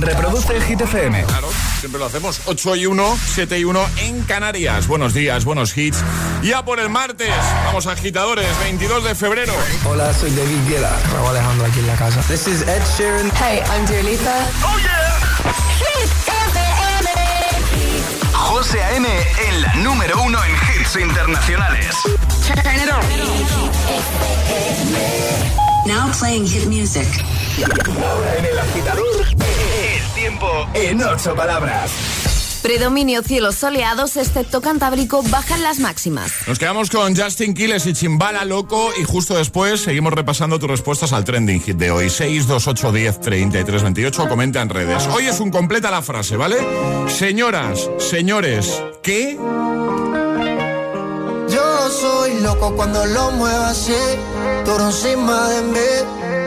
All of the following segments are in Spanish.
Reproduce el Hit FM. Claro, siempre lo hacemos. 8 y 1, 7 y 1 en Canarias. Buenos días, buenos hits. Ya por el martes, vamos agitadores, 22 de febrero. Hola, soy David Guetta. Raúl Alejandro aquí en la casa. This is Ed Sheeran. Hey, I'm Dua Lipa. ¡Oh, yeah! Hit FM. José A.M. en la número uno en hits internacionales. Turn it on. Now playing hit music. Ahora en el agitador, tiempo en ocho palabras. Predominio cielos soleados, excepto Cantábrico, bajan las máximas. Nos quedamos con Justin Quiles y Chimbala Loco y justo después seguimos repasando tus respuestas al trending hit de hoy. 628 10 33 28 comenta en redes. Hoy es un completa la frase, ¿vale? Señoras, señores, ¿qué? Yo soy loco cuando lo muevo así, encima de mí.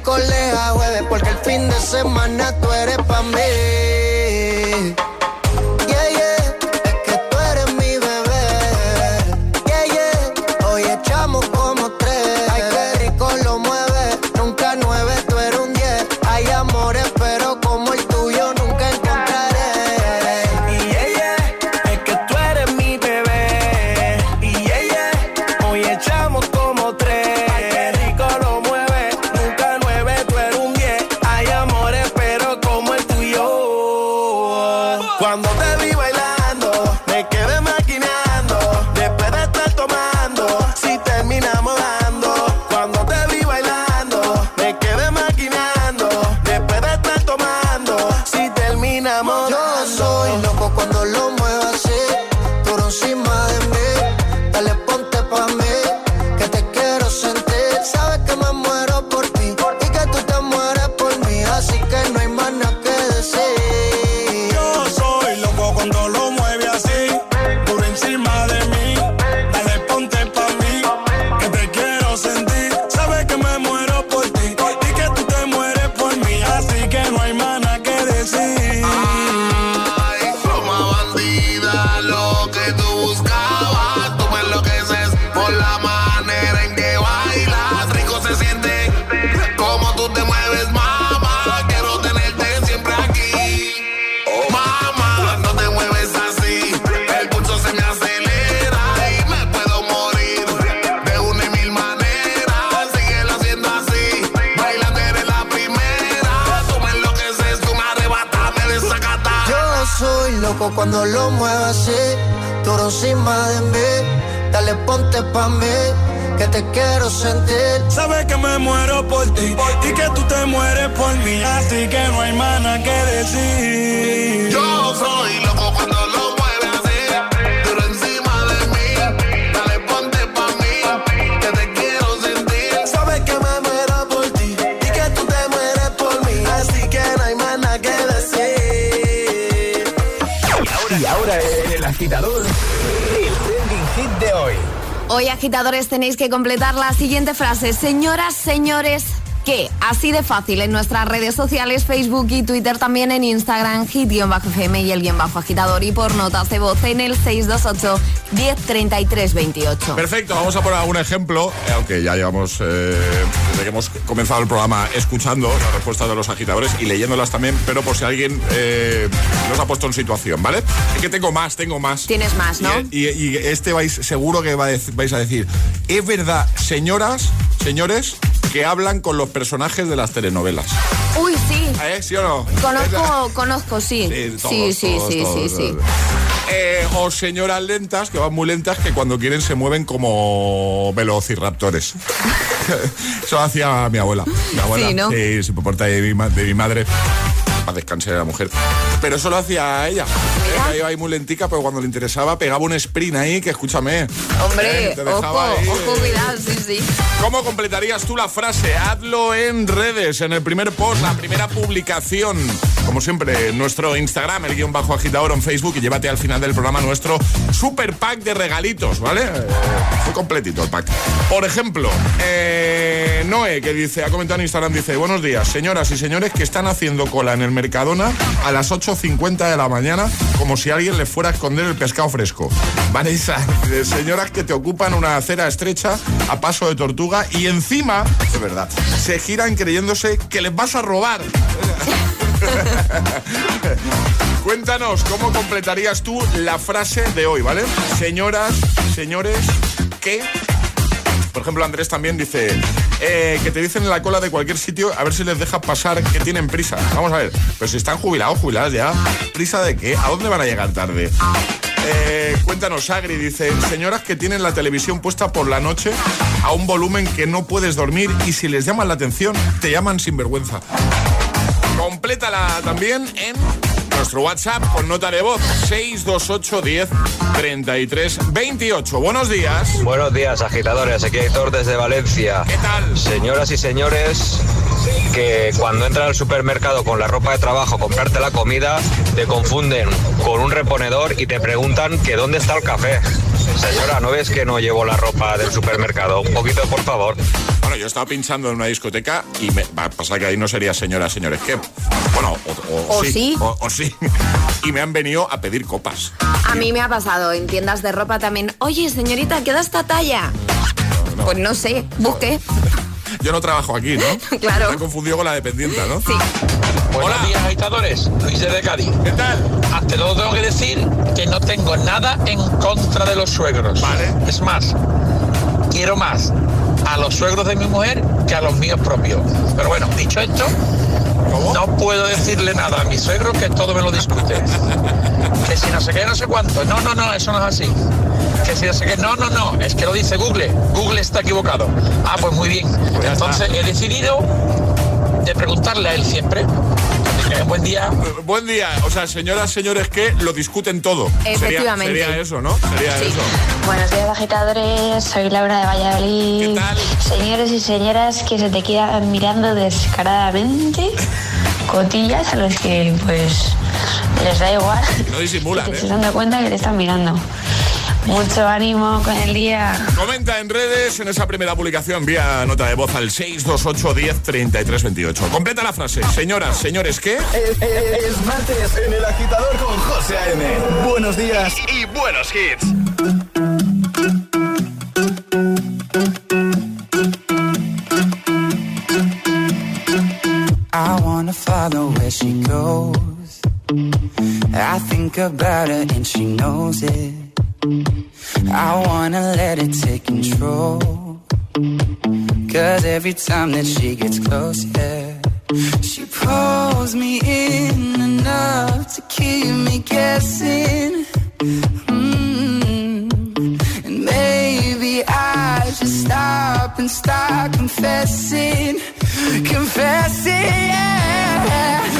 Es de miércoles a jueves, porque el fin de semana tú eres pa' mí. Hoy, agitadores, tenéis que completar la siguiente frase. Señoras, señores, ¿qué? Así de fácil en nuestras redes sociales, Facebook y Twitter, también en Instagram, hit-fm y el guion bajo agitador y por notas de voz en el 628 1033 28. Perfecto, vamos a poner algún ejemplo, eh, aunque ya llevamos, eh, que hemos comenzado el programa, escuchando las respuestas de los agitadores y leyéndolas también, pero por si alguien eh, nos ha puesto en situación, ¿vale? Es que tengo más, tengo más. Tienes más, ¿no? Y, y- y este vais, seguro que vais a decir, es verdad, señoras, señores, que hablan con los personajes de las telenovelas. Uy, sí. ¿Eh? ¿Sí o no? Conozco, conozco, sí. Sí, todos, Sí, sí, todos, sí, todos, sí, sí. Eh, o señoras lentas, que van muy lentas, que cuando quieren se mueven como velociraptores. Eso hacía mi abuela. Mi abuela, Sí, ¿no? sí, se porta de mi, ma- de mi madre. Para descansar la mujer. Pero eso lo hacía ella. Ella iba ahí muy lentica, pero cuando le interesaba pegaba un sprint ahí que escúchame. Hombre, eh, te ojo, ahí, ojo, cuidado, sí, sí. ¿Cómo completarías tú la frase? Hazlo en redes, en el primer post, la primera publicación. Como siempre, nuestro Instagram, el guion bajo agitador en Facebook y llévate al final del programa nuestro super pack de regalitos, ¿vale? Muy completito el pack. Por ejemplo, eh, Noé, que dice, ha comentado en Instagram, dice, buenos días, señoras y señores que están haciendo cola en el Mercadona a las 8.50 de la mañana como si alguien les fuera a esconder el pescado fresco. De señoras que te ocupan una acera estrecha a paso de tortuga y encima, de verdad, se giran creyéndose que les vas a robar. Cuéntanos cómo completarías tú la frase de hoy, ¿vale? Señoras, señores, ¿qué? Por ejemplo, Andrés también dice eh, que te dicen en la cola de cualquier sitio a ver si les dejas pasar que tienen prisa. Vamos a ver, pero si están jubilados, jubiladas ya, ¿prisa de qué? ¿A dónde van a llegar tarde? Eh, cuéntanos, Agri, dice, señoras que tienen la televisión puesta por la noche a un volumen que no puedes dormir y si les llaman la atención, te llaman sin vergüenza. Complétala también en nuestro WhatsApp con nota de voz 628 10 33 28. Buenos días. Buenos días, agitadores. Aquí Héctor desde Valencia. ¿Qué tal? Señoras y señores, que cuando entran al supermercado con la ropa de trabajo comprarte la comida, te confunden con un reponedor y te preguntan que dónde está el café. Señora, ¿no ves que no llevo la ropa del supermercado? Un poquito, por favor. Bueno, yo estaba pinchando en una discoteca y me va a pasar que ahí no sería señoras, señores, ¿qué? Bueno, o, o- O sí. O, o sí. Y me han venido a pedir copas. A mí me ha pasado en tiendas de ropa también. Oye, señorita, ¿queda esta talla? Pues no sé, busque. Yo no trabajo aquí, ¿no? Claro. Me he confundido con la dependienta, ¿no? Sí. Buenos Hola. días, agitadores. Luis de Cádiz. ¿Qué tal? Ante todo tengo que decir que no tengo nada en contra de los suegros. Vale. Es más, quiero más a los suegros de mi mujer que a los míos propios. Pero bueno, dicho esto, ¿Cómo? no puedo decirle nada a mi suegro que todo me lo discute. Que si no sé qué, no sé cuánto. No, no, no, eso no es así. Que si no sé qué, no, no, no, es que lo dice Google. Google está equivocado. Ah, pues muy bien. ya Entonces he decidido de preguntarle a él siempre. Buen día. Buen día. O sea, señoras, señores, que lo discuten todo. Efectivamente. Sería, eso, ¿no? Sería Sí. eso. Buenos días agitadores, soy Laura de Valladolid. ¿Qué tal? Señores y señoras que se te quedan mirando descaradamente, cotillas a los que pues les da igual. No disimulan, que te ¿eh? estás dando cuenta que te están mirando. Mucho ánimo con el día. Comenta en redes, en esa primera publicación, envía nota de voz al 628 10 33 28. Completa la frase. Señoras, señores, ¿qué? Es, es- es martes en el agitador con José A.M. Buenos días y buenos hits. I wanna follow where she goes. I think about her and she knows it. I wanna let it take control. Cause every time that she gets close, yeah, she pulls me in enough to keep me guessing. Mm. And maybe I should stop and start confessing, confessing. Yeah.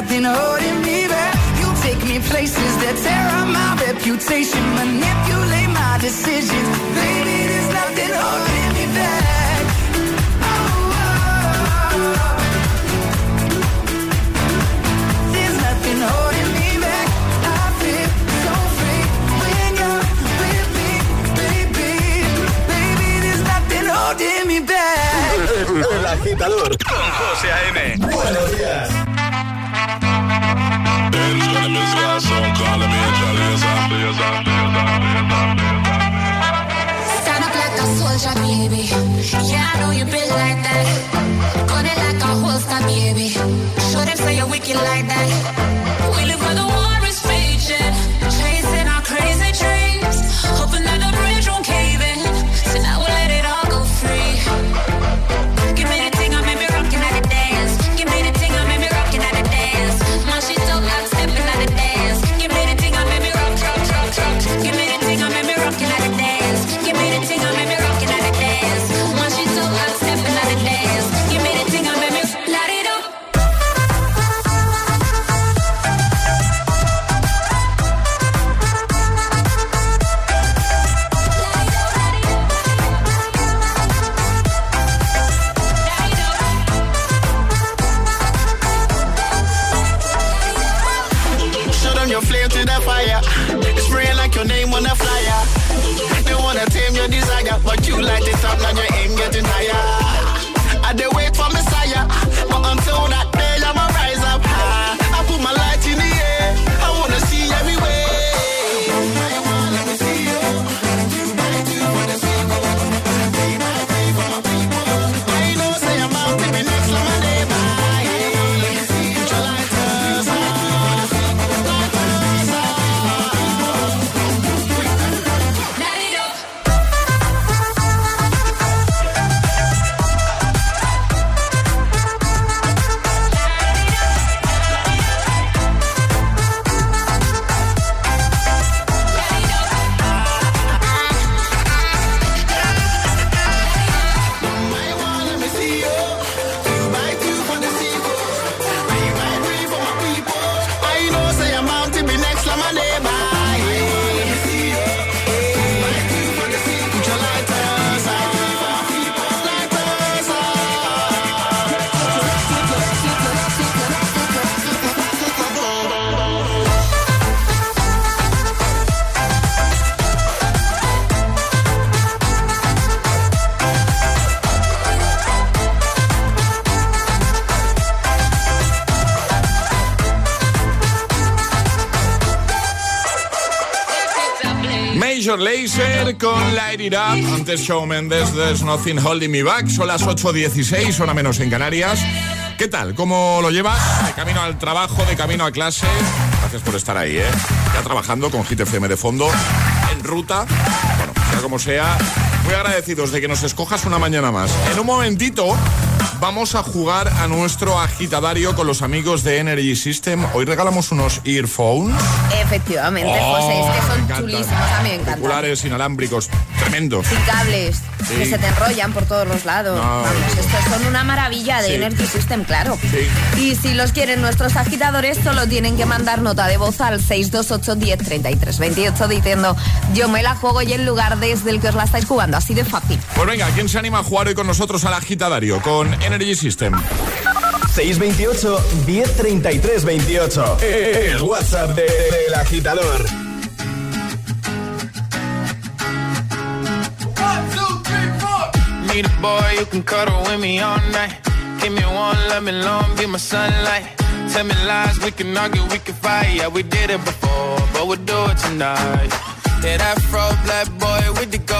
nothing holding me back. You take me places that tear up my reputation. Manipulate my decisions. Baby, there's nothing holding me back. Oh, oh, oh. There's nothing holding me back. I feel so free when you're with me, baby. Baby, there's nothing holding me back. El agitador con José A.M. Buenos días. Yeah, I know you. Show them say you're wicked like that. Major Lazer con Light It Up. Antes Shawn Mendes, There's Nothing Holding Me Back. Son las 8.16, hora menos en Canarias. ¿Qué tal? ¿Cómo lo llevas? De camino al trabajo, de camino a clase. Gracias por estar ahí, ¿eh? Ya trabajando con Hit FM de fondo, en ruta. Bueno, sea como sea, muy agradecidos de que nos escojas una mañana más. En un momentito vamos a jugar a nuestro agitadario con los amigos de Energy System. Hoy regalamos unos earphones. Efectivamente, Oh, José, es que me son encantan. chulísimos, a mí me encantan. Inalámbricos, tremendos. Sin cables, Sí. que se te enrollan por todos los lados. No. Vamos, estos son una maravilla de Sí. Energy System, claro. Sí. Y si los quieren nuestros agitadores, solo tienen que mandar nota de voz al 628 10 33 28 diciendo yo me la juego y el lugar desde el que os la estáis jugando. Así de fácil. Pues venga, ¿quién se anima a jugar hoy con nosotros al agitadario con Energy System? 628 1033 28. El WhatsApp de- del agitador. Need a boy who can cuddle with me all night. Give me one, let me long, be my sunlight. Tell me lies, we can argue, we can fight. Yeah, we did it before, but we'll do it tonight. Yeah, that fro black boy with the gold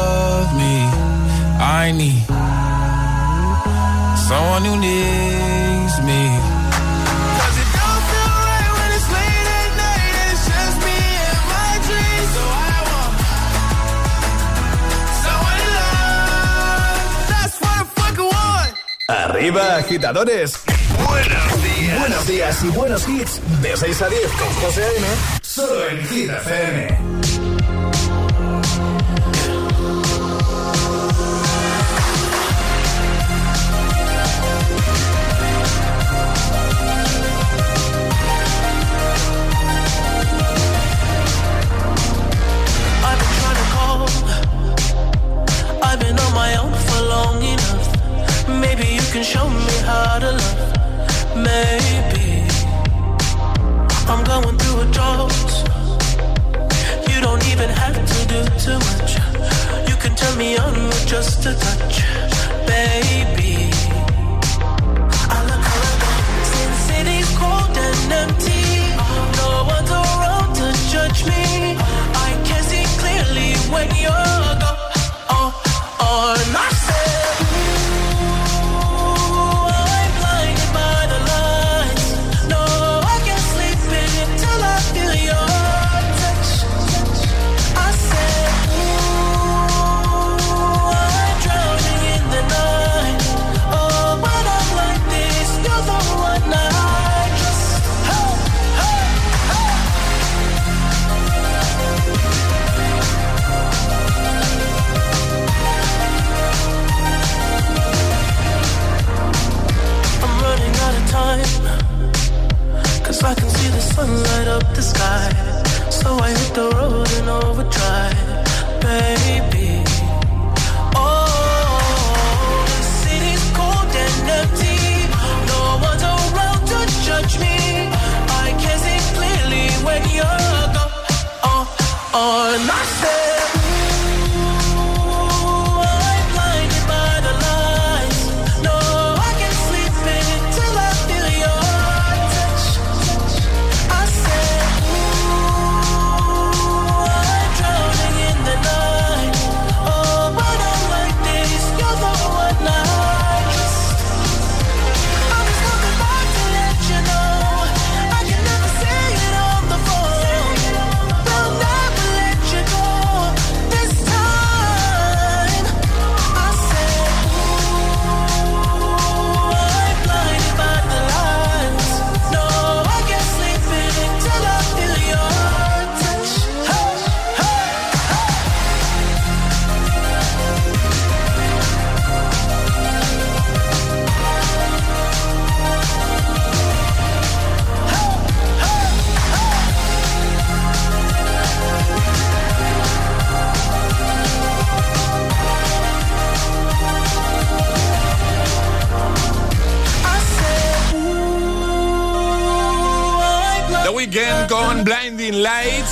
I need someone who needs me. 'Cause it don't feel right when it's late at night and it's just me and my dreams. So I want someone to love. That's what I fucking want. Arriba, agitadores. Buenos días. Buenos días y buenos hits. De 6 a 10 con José A.M. Solo en Hit FM.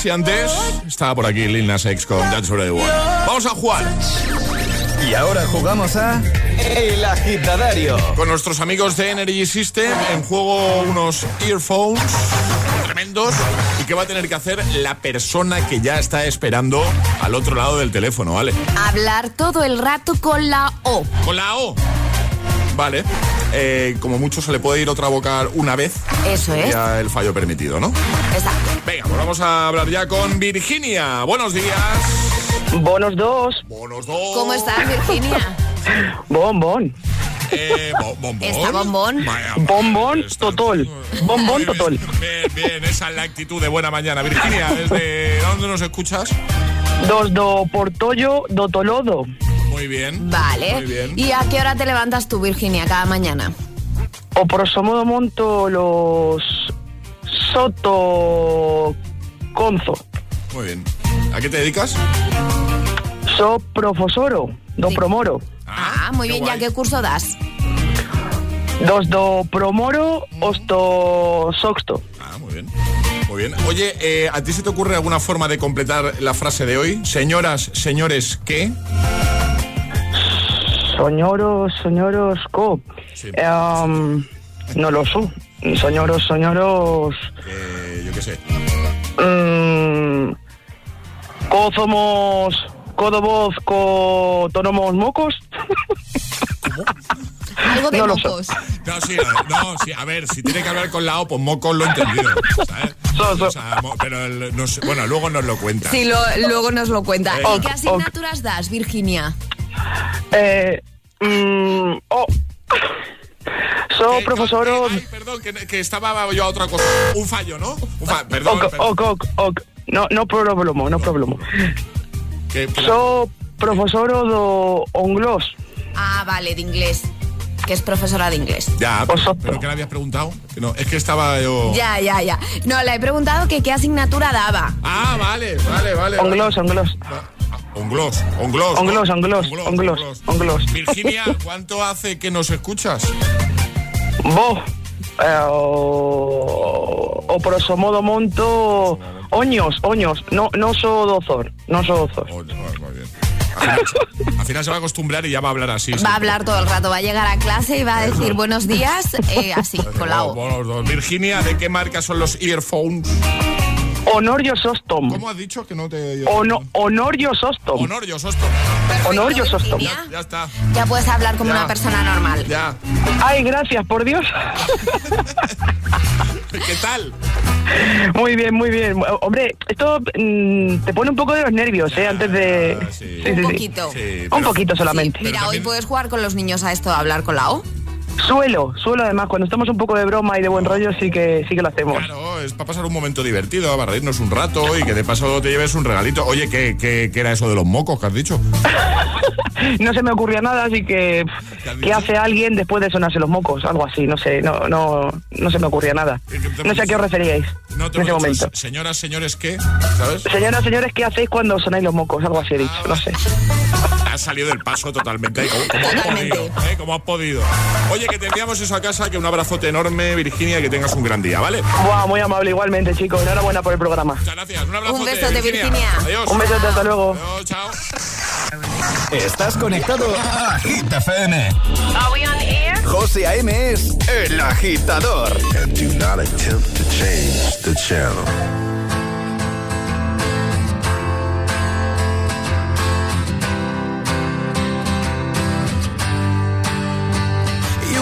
Y antes estaba por aquí Lil Nas X con That's What I Want. Vamos a jugar. Y ahora jugamos a El Agitadario. Con nuestros amigos de Energy System, en juego unos earphones tremendos y que va a tener que hacer la persona que ya está esperando al otro lado del teléfono, ¿vale? Hablar todo el rato con la O. Con la O. Vale. Eh, como mucho se le puede ir otra vocal una vez. Eso es. Ya el fallo permitido, ¿no? Exacto. Venga, pues vamos a hablar ya con Virginia. Buenos días. Bonos dos. Bonos dos. ¿Cómo estás, Virginia? Bombón. Eh, bo- bombón. ¿Está bombón? Vaya, Bombón totol. Bombón totol. Bien, bien, esa es la actitud de buena mañana. Virginia, ¿desde dónde nos escuchas? Dos do portollo do tolodo. Muy bien. Vale. Muy bien. ¿Y a qué hora te levantas tú, Virginia, cada mañana? O prosomodo monto los soto conzo. Muy bien. ¿A qué te dedicas? So profesoro do promoro. Ah, muy bien. ¿Ya guay. qué curso das? Dos do promoro osto soxto. Ah, muy bien. Muy bien. Oye, eh, ¿a ti se te ocurre alguna forma de completar la frase de hoy? Señoras, señores, ¿qué? Soñoros, soñoros co. Sí. Em, no lo sé. Soñoros, soñoros. Eh, yo qué sé. Mm, co somos codo voz co tonomos mocos. Algo de No mocos. No, sí, no, sí, a ver, si tiene que hablar con la O, pues moco lo he entendido. ¿sabes? So, so. O sea, mo- pero el- no sé, bueno, luego nos lo cuenta. Sí, lo- luego nos lo cuenta. Eh, ¿Y qué asignaturas das, Virginia? Eh, mm, oh. So Eh, profesoro. eh, ay, perdón, que, que estaba yo a otra cosa. Un fallo, ¿no? Un fa- perdón, Ok, perdón. ok, ok, ok. No, no problema, no problema. Que- que la- So profesoro do onglos. Ah, vale, de inglés. Que es profesora de inglés. Ya, pero, Vosotros. pero que le habías preguntado. Que no, es que estaba yo. Ya, ya, ya. No, le he preguntado que qué asignatura daba. Ah, vale, vale, vale. vale. Onglos, onglos. Onglos, onglos. Onglos, onglos, onglos, onglos. Virginia, ¿cuánto hace que nos escuchas? Bo. Eh, o, o prosomodo monto oños, oños. No, no so dozor, no so dozor. Oh. Al final, al final se va a acostumbrar y ya va a hablar así. Va a hablar todo el rato, va a llegar a clase y va a decir buenos días, eh, así, con la O. Virginia, ¿de qué marca son los earphones? Honorio sostom. ¿Cómo has dicho que no te... Ono, honorio sostom. Honorio Sosto. Honorio sostom. Virginia, Ya está. Ya puedes hablar como Ya. una persona normal. Ya. Ay, gracias, por Dios. ¿Qué tal? Muy bien, muy bien. Hombre, esto mm, te pone un poco de los nervios, ¿eh? Antes de... Sí. Sí, sí, Un poquito. Sí, Un poquito solamente. Mira, hoy puedes jugar con los niños a esto, a hablar con la O. Suelo, suelo además, cuando estamos un poco de broma y de buen rollo sí que sí que lo hacemos. Claro, es para pasar un momento divertido, para reírnos un rato y que de paso te lleves un regalito. Oye, ¿qué, qué, qué era eso de los mocos que has dicho? No se me ocurría nada, así que ¿Qué hace alguien después de sonarse los mocos? Algo así, no sé, no no no se me ocurría nada. ¿Qué- qué te No sé a qué os referíais No te en ese dicho, momento. Señoras, señores, ¿qué? ¿Sabes? Señoras, señores, ¿qué hacéis cuando sonáis los mocos? Algo así he dicho, no sé. Has salido del paso totalmente. ¿Cómo, cómo has Totalmente. podido? ¿Eh? ¿Cómo has podido? Oye, que te enviamos eso a casa, que un abrazote enorme, Virginia, que tengas un gran día, ¿vale? Buah, muy amable igualmente, chicos. Enhorabuena por el programa. Muchas gracias. Un abrazote, Un besote, Virginia. Adiós. Un besote, hasta luego. Adiós, chao. Estás conectado a Hit FM. Are we on air? José A.M. es el agitador. and do not attempt to change the channel.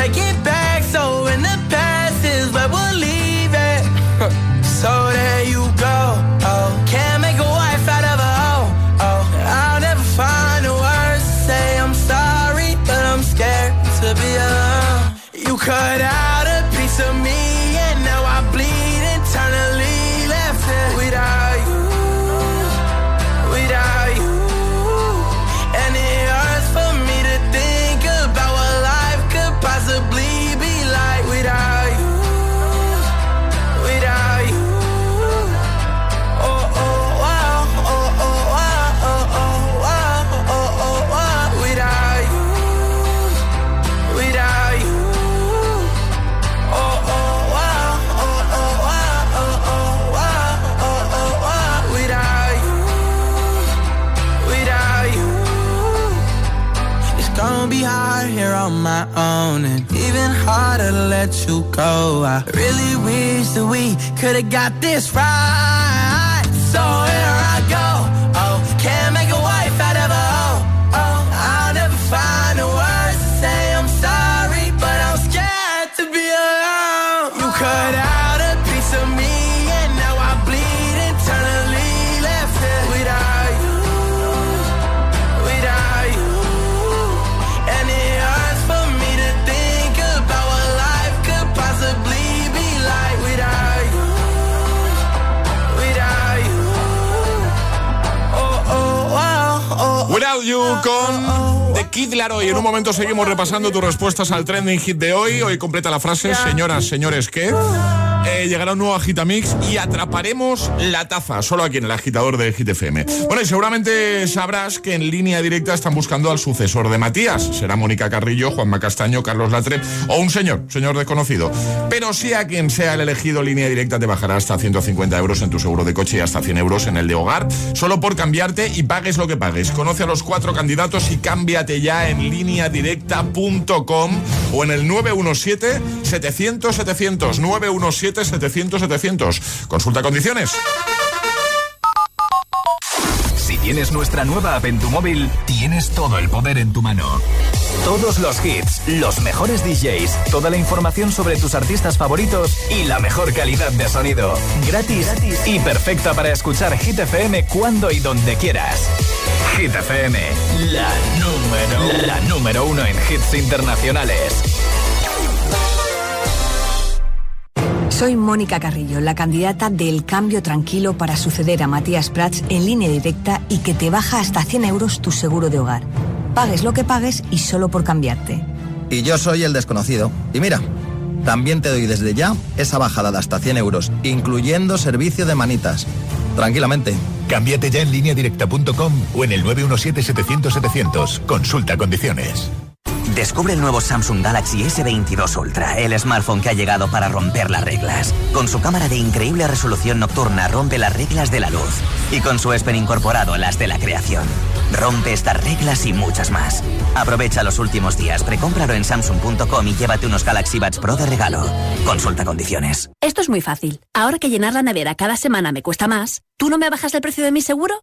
take it back. En un momento seguimos repasando tus respuestas al trending hit de hoy. Hoy completa la frase, señoras, señores, ¿qué? Eh, llegará un nuevo Agitamix y atraparemos la taza, solo aquí en el agitador de Hit FM. Bueno, y seguramente sabrás que en línea directa están buscando al sucesor de Matías. Será Mónica Carrillo, Juanma Castaño, Carlos Latre o un señor, señor desconocido. Pero sea quien sea el elegido, línea directa te bajará hasta 150 euros en tu seguro de coche y hasta 100 euros en el de hogar, solo por cambiarte y pagues lo que pagues. Conoce a los cuatro candidatos y cámbiate ya en lineadirecta.com o en el 917 700 700 917 700 700. Consulta condiciones. Si tienes nuestra nueva app en tu móvil, tienes todo el poder en tu mano. Todos los hits, los mejores DJs, toda la información sobre tus artistas favoritos y la mejor calidad de sonido. Gratis, y perfecta para escuchar Hit FM cuando y donde quieras. Hit FM, la número, la número uno en hits internacionales. Soy Mónica Carrillo, la candidata del cambio tranquilo para suceder a Matías Prats en línea directa y que te baja hasta 100 euros tu seguro de hogar. Pagues lo que pagues y solo por cambiarte. Y yo soy el desconocido. Y mira, también te doy desde ya esa bajada de hasta 100 euros, incluyendo servicio de manitas. Tranquilamente. Cámbiate ya en lineadirecta.com o en el 917-700-700. Consulta condiciones. Descubre el nuevo Samsung Galaxy S22 Ultra, el smartphone que ha llegado para romper las reglas. Con su cámara de increíble resolución nocturna rompe las reglas de la luz y con su ESPEN incorporado las de la creación. Rompe estas reglas y muchas más. Aprovecha los últimos días, precómpralo en samsung.com y llévate unos Galaxy Buds Pro de regalo. Consulta condiciones. Esto es muy fácil. Ahora que llenar la nevera cada semana me cuesta más, ¿tú no me bajas el precio de mi seguro?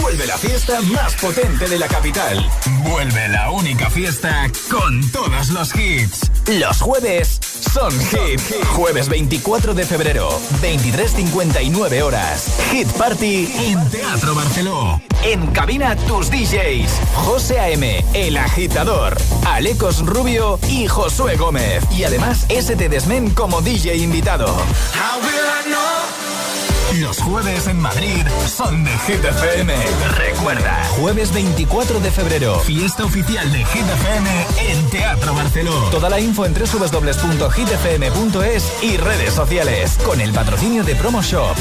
Vuelve la fiesta más potente de la capital. Vuelve la única fiesta con todos los hits. Los jueves Son Hit. Jueves 24 de febrero, 23.59 horas. Hit Party en Teatro Barceló. En cabina tus DJs. José A.M., El Agitador, Alecos Rubio y Josué Gómez. Y además, ST Desmen como DJ invitado. Los jueves en Madrid son de Hit FM. Recuerda, jueves 24 de febrero, fiesta oficial de Hit en Teatro Barceló. Toda la info en www.hitfm.es y redes sociales con el patrocinio de Promo Shop.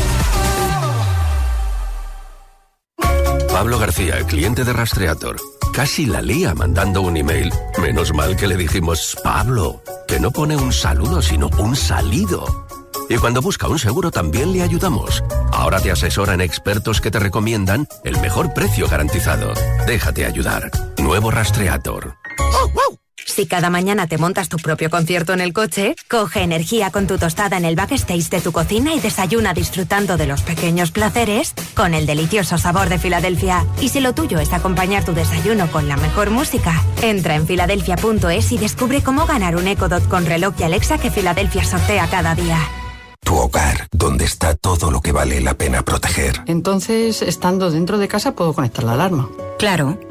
Pablo García, cliente de Rastreator. Casi la lía mandando un email. Menos mal que le dijimos, Pablo, que no pone un saludo, sino un salido. Y cuando busca un seguro también le ayudamos. Ahora te asesoran expertos que te recomiendan el mejor precio garantizado. Déjate ayudar. Nuevo Rastreator. Si cada mañana te montas tu propio concierto en el coche, coge energía con tu tostada en el backstage de tu cocina y desayuna disfrutando de los pequeños placeres con el delicioso sabor de Filadelfia. Y si lo tuyo es acompañar tu desayuno con la mejor música, entra en filadelfia.es y descubre cómo ganar un Echo Dot con reloj y Alexa que Filadelfia sortea cada día. Tu hogar, donde está todo lo que vale la pena proteger. Entonces, estando dentro de casa, puedo conectar la alarma. Claro.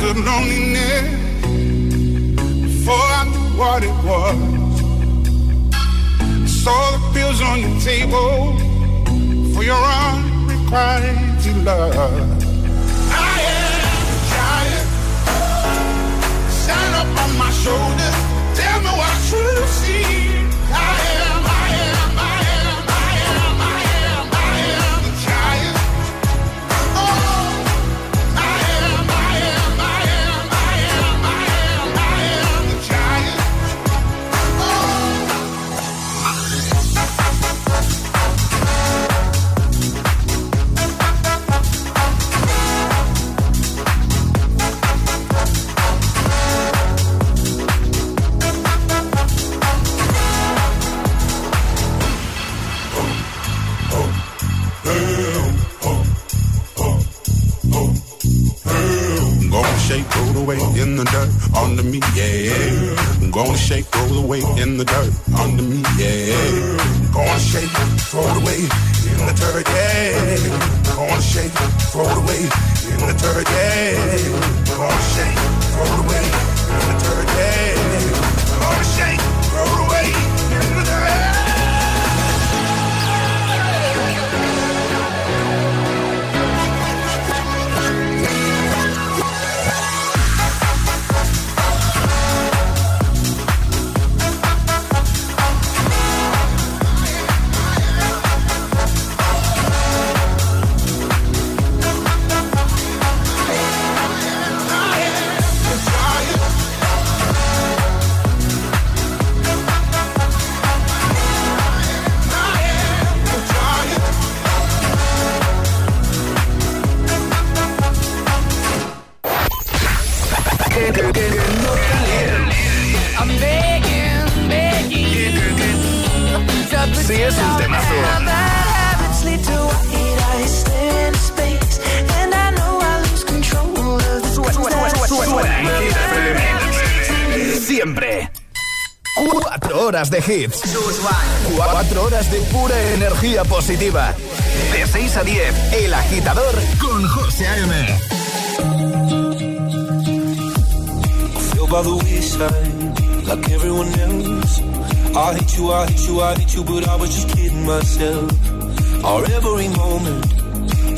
I understood loneliness before I knew what it was. I saw the pills on your table for your unrequited love. I am a giant. Stand up on my shoulders. Tell me what Siempre. Cuatro horas de hits. Cuatro horas de pura energía positiva. De 6 a 10, El Agitador con José A.M. by the wayside like everyone else. I hate you, I hate you, I hate you, but I was just kidding myself. Our every moment,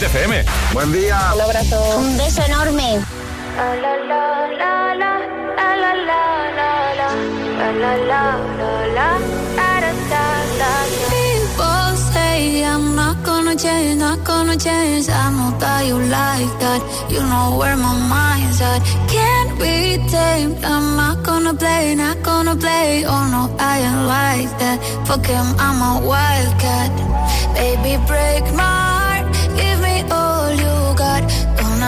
Hit FM. Buen día. Un abrazo. Un beso enorme. People say I'm not gonna change, not gonna change. I know that you like that. You know where my mind's at. Can't be tamed. I'm not gonna play, not gonna play. Oh no, I ain't like that. Fuck him, I'm a wildcat. Baby, break my heart. Give me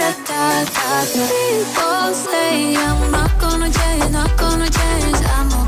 da. People say I'm not gonna change, not gonna change. I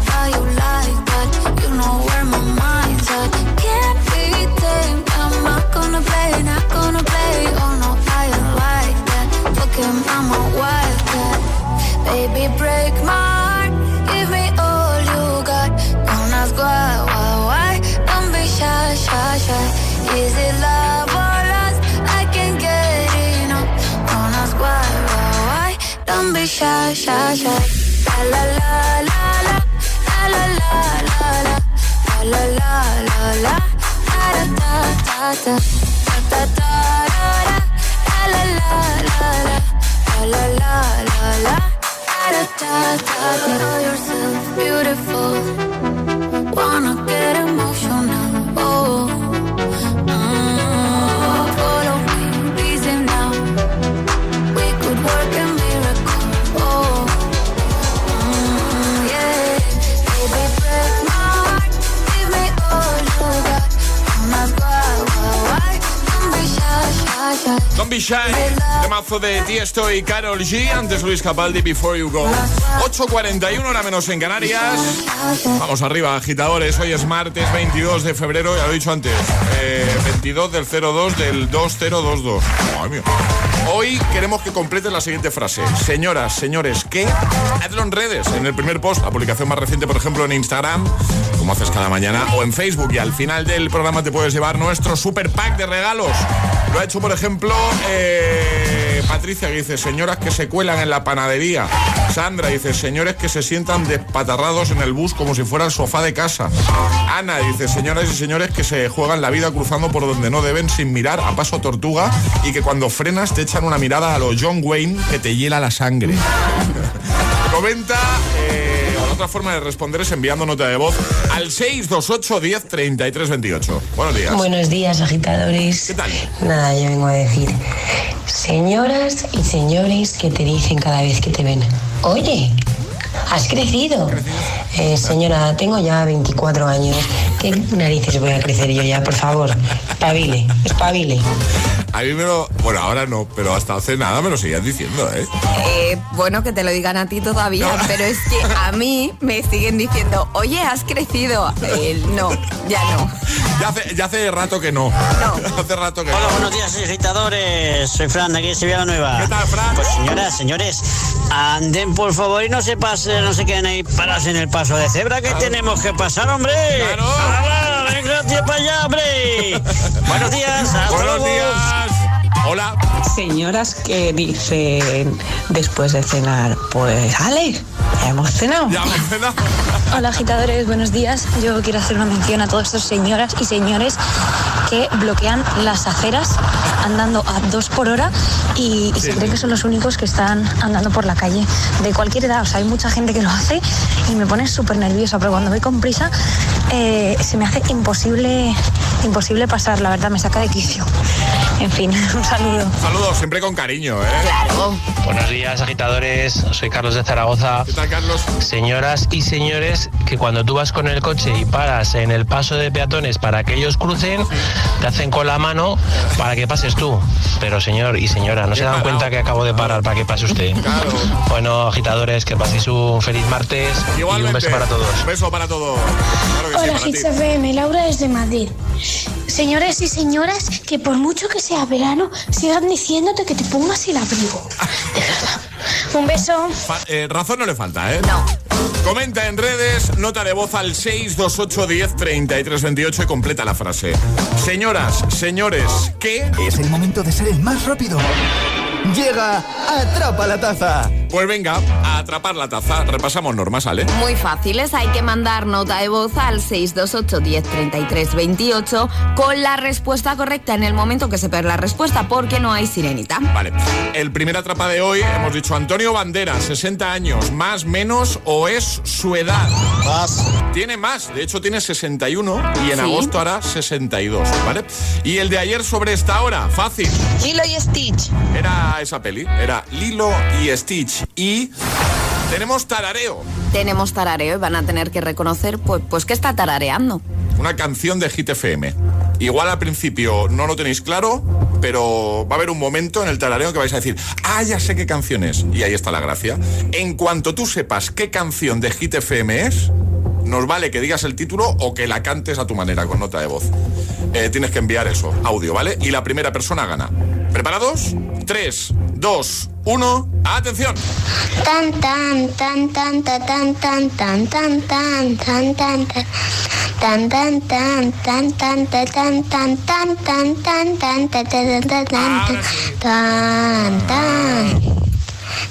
shy, shy, shy. La la la la la la la la la la la la la la da da da da da da da da la la la la la la la la la da da da da. Beautiful. Wanna Don't be shy. Temazo de Tiesto y Carol G. Antes Luis Capaldi, Before You Go. 8.41, hora menos en Canarias. Vamos arriba, agitadores. Hoy es martes 22 de febrero, ya lo he dicho antes. Eh, 22 del 02 del 2022. Madre mía. Hoy queremos que completen la siguiente frase. Señoras, señores, ¿qué? Hazlo en redes, en el primer post, la publicación más reciente, por ejemplo, en Instagram, como haces cada mañana, o en Facebook. Y al final del programa te puedes llevar nuestro super pack de regalos. Lo ha hecho, por ejemplo, eh, Patricia, que dice, señoras que se cuelan en la panadería. Sandra dice, señores que se sientan despatarrados en el bus como si fuera el sofá de casa. Ana dice, señoras y señores que se juegan la vida cruzando por donde no deben sin mirar a paso tortuga y que cuando frenas te echan una mirada a los John Wayne que te hiela la sangre. Comenta, eh, otra forma de responder es enviando nota de voz al 628 10 33 28. Buenos días. Buenos días, agitadores. ¿Qué tal? Nada, yo vengo a decir, Señoras y señores que te dicen cada vez que te ven, oye, has crecido. Eh, señora, tengo ya 24 años. ¿Qué narices voy a crecer yo ya? Por favor, espabile, espabile. A mí me lo. Bueno, ahora no, pero hasta hace nada me lo seguían diciendo, ¿eh? Eh, bueno, que te lo digan a ti todavía, pero es que a mí me siguen diciendo, oye, has crecido. Eh, no, ya no. Ya hace, ya hace rato que no. hace rato que Hola, no. buenos días, agitadores. Soy Fran, de aquí de Sevilla la Nueva. ¿Qué tal, Fran? Pues señoras, señores, anden por favor y no se pasen, no se queden ahí parados en el paso de cebra que tenemos que pasar, hombre. Claro. ¡Hala, venga, tío, para allá, hombre! Buenos días, hasta Buenos luego. días. Hola. Señoras que dicen después de cenar, pues Ale, ya hemos cenado. Ya hemos cenado. Hola agitadores, buenos días. Yo quiero hacer una mención a todas estas señoras y señores que bloquean las aceras andando a dos por hora y, y se creen que son los únicos que están andando por la calle de cualquier edad. O sea, hay mucha gente que lo hace y me pone súper nerviosa, pero cuando voy con prisa eh, se me hace imposible, imposible pasar, la verdad, me saca de quicio. En fin, un saludo. Saludos, siempre con cariño, ¿eh? Claro. Buenos días, agitadores. Soy Carlos de Zaragoza. ¿Qué tal, Carlos? Señoras y señores, que cuando tú vas con el coche y paras en el paso de peatones para que ellos crucen, te hacen con la mano para que pases tú. Pero señor y señora, ¿no se dan cuenta que acabo de parar para que pase usted? Bueno, agitadores, que paséis un feliz martes y un beso para todos. Un beso para todos. Claro que sí, Hola, para FM, Laura desde Madrid. Señores y señoras, que por mucho que sea verano, sigan diciéndote que te pongas el abrigo. De verdad. Un beso. Fa- eh, razón no le falta, ¿eh? No. Comenta en redes, nota de voz al 628 10 33 28 y completa la frase. Señoras, señores, ¿qué? Es el momento de ser el más rápido. Llega Atrapa la Taza. Pues venga, a atrapar la taza. Repasamos normas, ¿vale? Muy fáciles, hay que mandar nota de voz al 628 10 33 28 con la respuesta correcta en el momento que sepa la respuesta, porque no hay sirenita. Vale. El primer atrapa de hoy, hemos dicho Antonio Banderas, 60 años, más, menos o es su edad. Más. Tiene más, de hecho tiene 61 y en Sí. agosto hará 62, ¿vale? Y el de ayer sobre esta hora, fácil. Lilo y Stitch. Era esa peli, era Lilo y Stitch. Y tenemos tarareo, Tenemos tarareo y van a tener que reconocer pues, pues que está tarareando. una canción de Hit FM. Igual al principio no lo tenéis claro, pero va a haber un momento en el tarareo que vais a decir, ah, ya sé qué canción es. Y ahí está la gracia. En cuanto tú sepas qué canción de Hit FM es, nos vale que digas el título o que la cantes a tu manera con nota de voz. Eh, tienes que enviar eso, audio, ¿vale? Y la primera persona gana. ¿Preparados? 3, 2, 1, atención.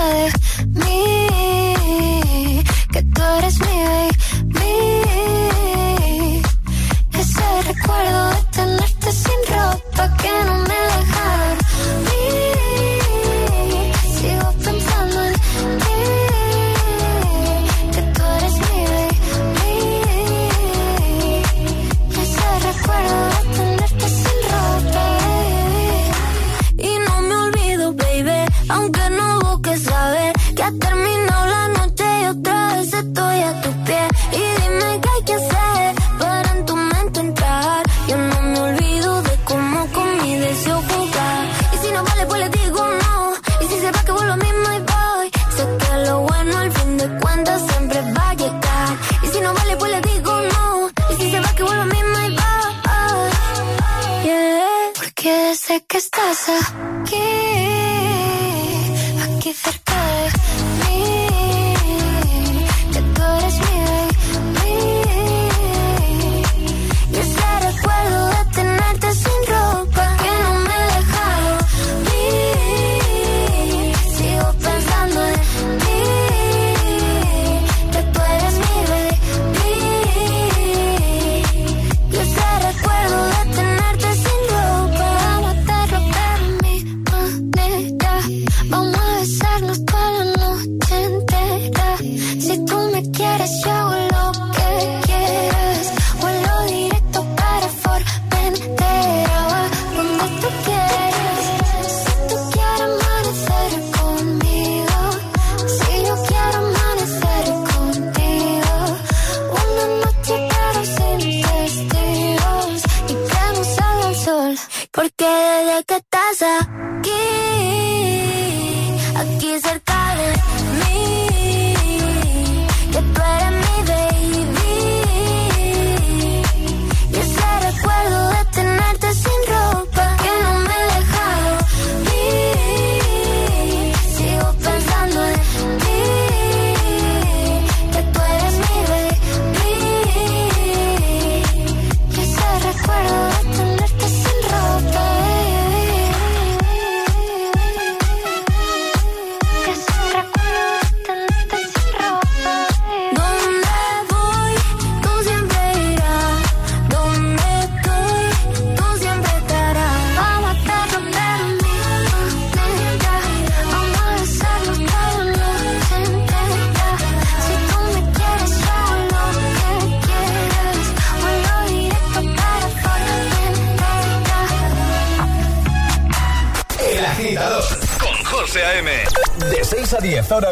love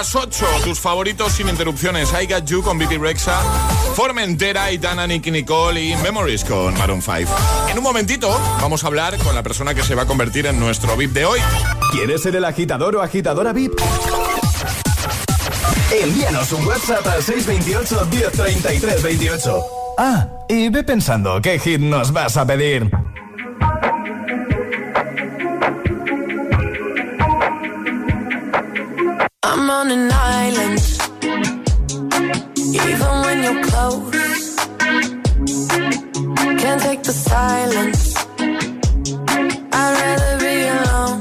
las 8. Tus favoritos sin interrupciones. I Got You con Bibi Rexa, Formentera y Dana Nicky Nicole y Memories con Maroon 5. En un momentito vamos a hablar con la persona que se va a convertir en nuestro VIP de hoy. ¿Quieres ser el agitador o agitadora VIP? Envíanos un WhatsApp al 628 1033 28. Ah, y ve pensando qué hit nos vas a pedir. I'm on an island, even when you're close. Can't take the silence. I'd rather be alone.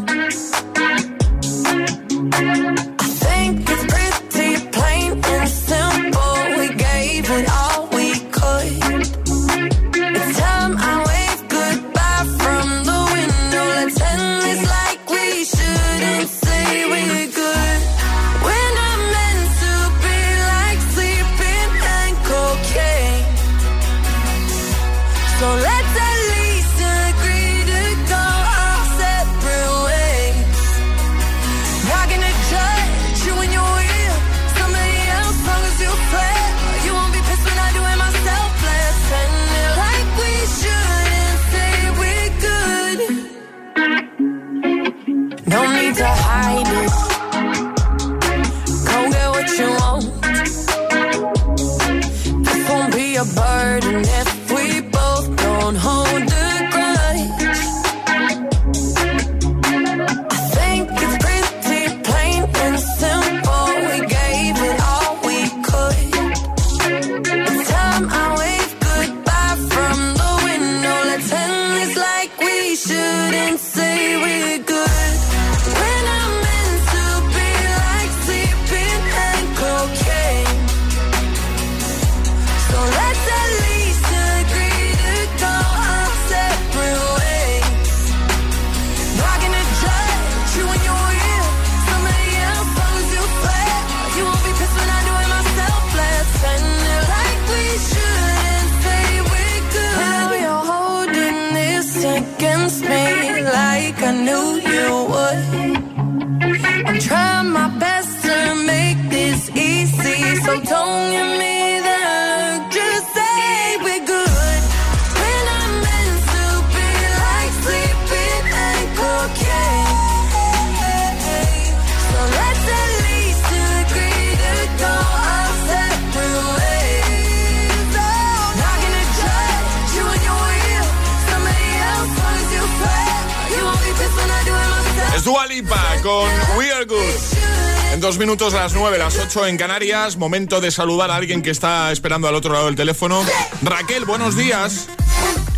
Las nueve, las ocho en Canarias. Momento de saludar a alguien que está esperando al otro lado del teléfono. Raquel, buenos días.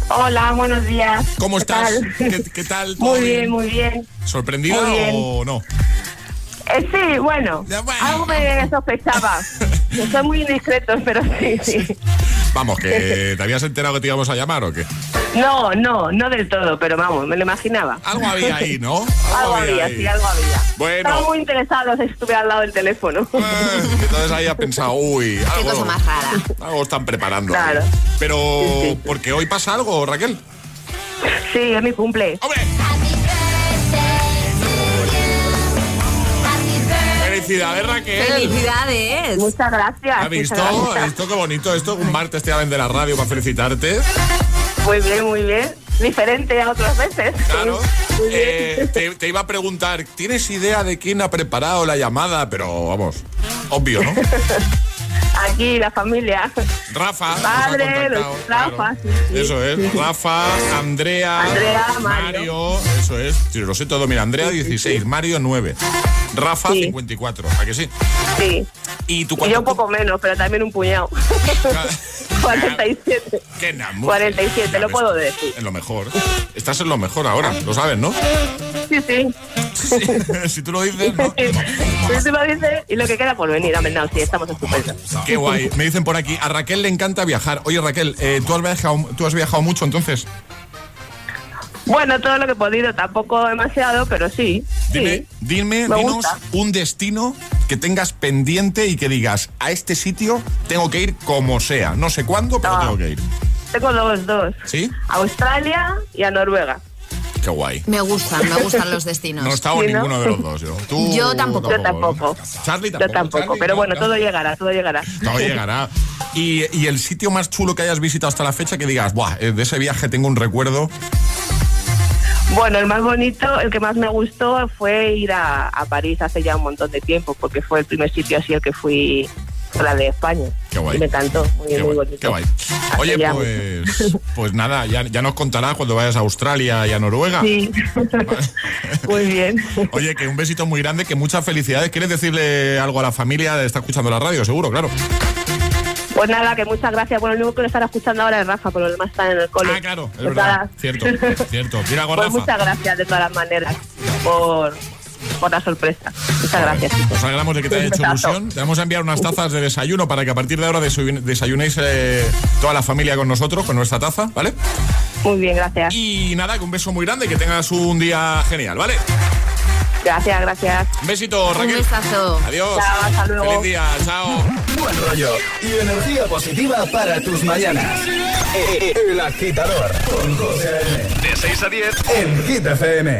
Hola, buenos días. ¿Cómo ¿Qué estás? tal? ¿Qué, qué tal? ¿Todo Muy bien, muy bien. ¿Sorprendida Muy bien. o no? Eh, sí, bueno, algo me sospechaba. Muy indiscretos, pero sí, sí. Vamos, que te habías enterado que te íbamos a llamar o qué. No, no, no del todo, pero vamos, me lo imaginaba. Algo había ahí, ¿no? Algo había, ahí. sí, algo había. Bueno. Estaba muy interesado si estuviera al lado del teléfono. Entonces ahí has pensado, uy, algo, cosa más rara. algo están preparando. Claro. Pero, porque hoy pasa algo, Raquel. Sí, es mi cumple. ¡Hombre! Felicidades, Raquel. ¡Felicidades! Muchas gracias. ¿Has visto? ¿Has visto qué bonito esto? Un martes te llamen de la radio para felicitarte. Muy bien, muy bien. Diferente a otras veces. Claro. Eh, te, te iba a preguntar, ¿tienes idea de quién ha preparado la llamada? Pero vamos, obvio, ¿no? Aquí, la familia. Rafa. Padre, contactado, Rafa. claro. sí, sí. Eso es, Rafa, Andrea, Andrea, Mario. eso es, sí, lo sé todo, mira, Andrea 16, Mario 9, Rafa 54, ¿a que sí? Sí. ¿Y tú Y yo un poco menos, pero también un puñado. 47. Qué namuja. 47, lo puedo decir. En lo mejor. Estás en lo mejor ahora, lo sabes, ¿no? Sí, sí. si tú lo dices, ¿no? Sí, sí lo dice y lo que queda por venir. Hombre, no, sí, estamos estupendos. Qué guay. Me dicen por aquí, a Raquel le encanta viajar. Oye, Raquel, eh, ¿tú, has viajado, ¿tú has viajado mucho entonces? Bueno, todo lo que he podido, tampoco demasiado, pero sí. Dime, sí. dime, Me dinos gusta. un destino que tengas pendiente y que digas, a este sitio tengo que ir como sea. No sé cuándo, pero tengo que ir. Tengo dos, dos. ¿Sí? A Australia y a Noruega. Qué guay. Me gustan, me gustan los destinos. No he estado en Sí, ¿no? ninguno de los dos. Yo, Tú Yo tampoco. Yo tampoco. Charlie Yo tampoco. tampoco, Charlie, pero no, bueno, no. todo llegará, todo llegará. Todo llegará. Y, y el sitio más chulo que hayas visitado hasta la fecha que digas, Buah, eh, de ese viaje tengo un recuerdo. Bueno, el más bonito, el que más me gustó fue ir a, a París hace ya un montón de tiempo, porque fue el primer sitio así al que fui fuera de España. Qué guay. Y me encantó, muy, Qué muy guay, bonito. qué guay. Oye, pues, pues nada, ya, ya nos contarás cuando vayas a Australia y a Noruega. Sí. muy bien. Oye, que un besito muy grande, que muchas felicidades. ¿Quieres decirle algo a la familia? Está escuchando la radio, seguro, claro. Pues nada, que muchas gracias. Bueno, el único que lo estará escuchando ahora es Rafa, pero los demás están en el cole. Ah, claro, es verdad. nada. Cierto, cierto. Mira, Pues Rafa. muchas gracias de todas las maneras por, por la sorpresa. Muchas gracias. chicos. Nos alegramos de que te haya Un hecho ilusión. Te vamos a enviar unas tazas de desayuno para que a partir de ahora desayun- desayunéis eh, toda la familia con nosotros, con nuestra taza, ¿vale? Muy bien, gracias. Y nada, que un beso muy grande y que tengas un día genial, ¿vale? Gracias, gracias. Un besito, Raquel. besazo. Adiós. Chao, hasta luego. Feliz día, chao. Buen rollo y energía positiva para tus mañanas. Eh, El agitador con José. De 6 a 10 en Hit FM.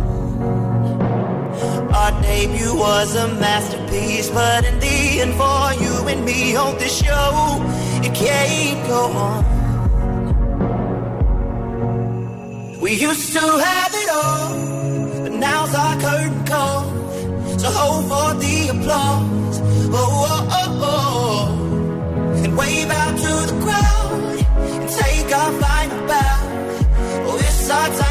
Our debut was a masterpiece, but in the end, for you and me on this show, it can't go on. We used to have it all, but now's our curtain call. So hold for the applause, oh, oh, oh, oh. and wave out to the crowd and take our final bow. Oh, it's our time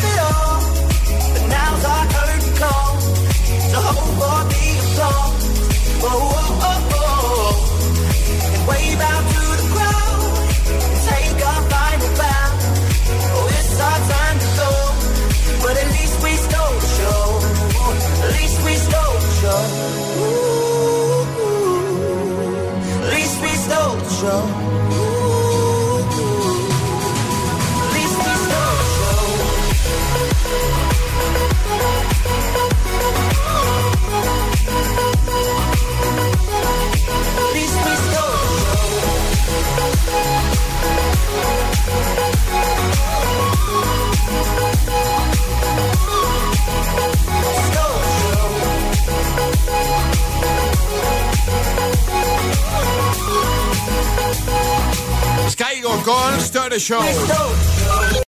but now's our curtain call. So hold for the applause. Oh, oh. And wave out to the crowd. Take our final bow. Oh, it's our time to go. But at least we stole the show. At least we stole the show. Ooh, at least we stole the show. go on, start the show.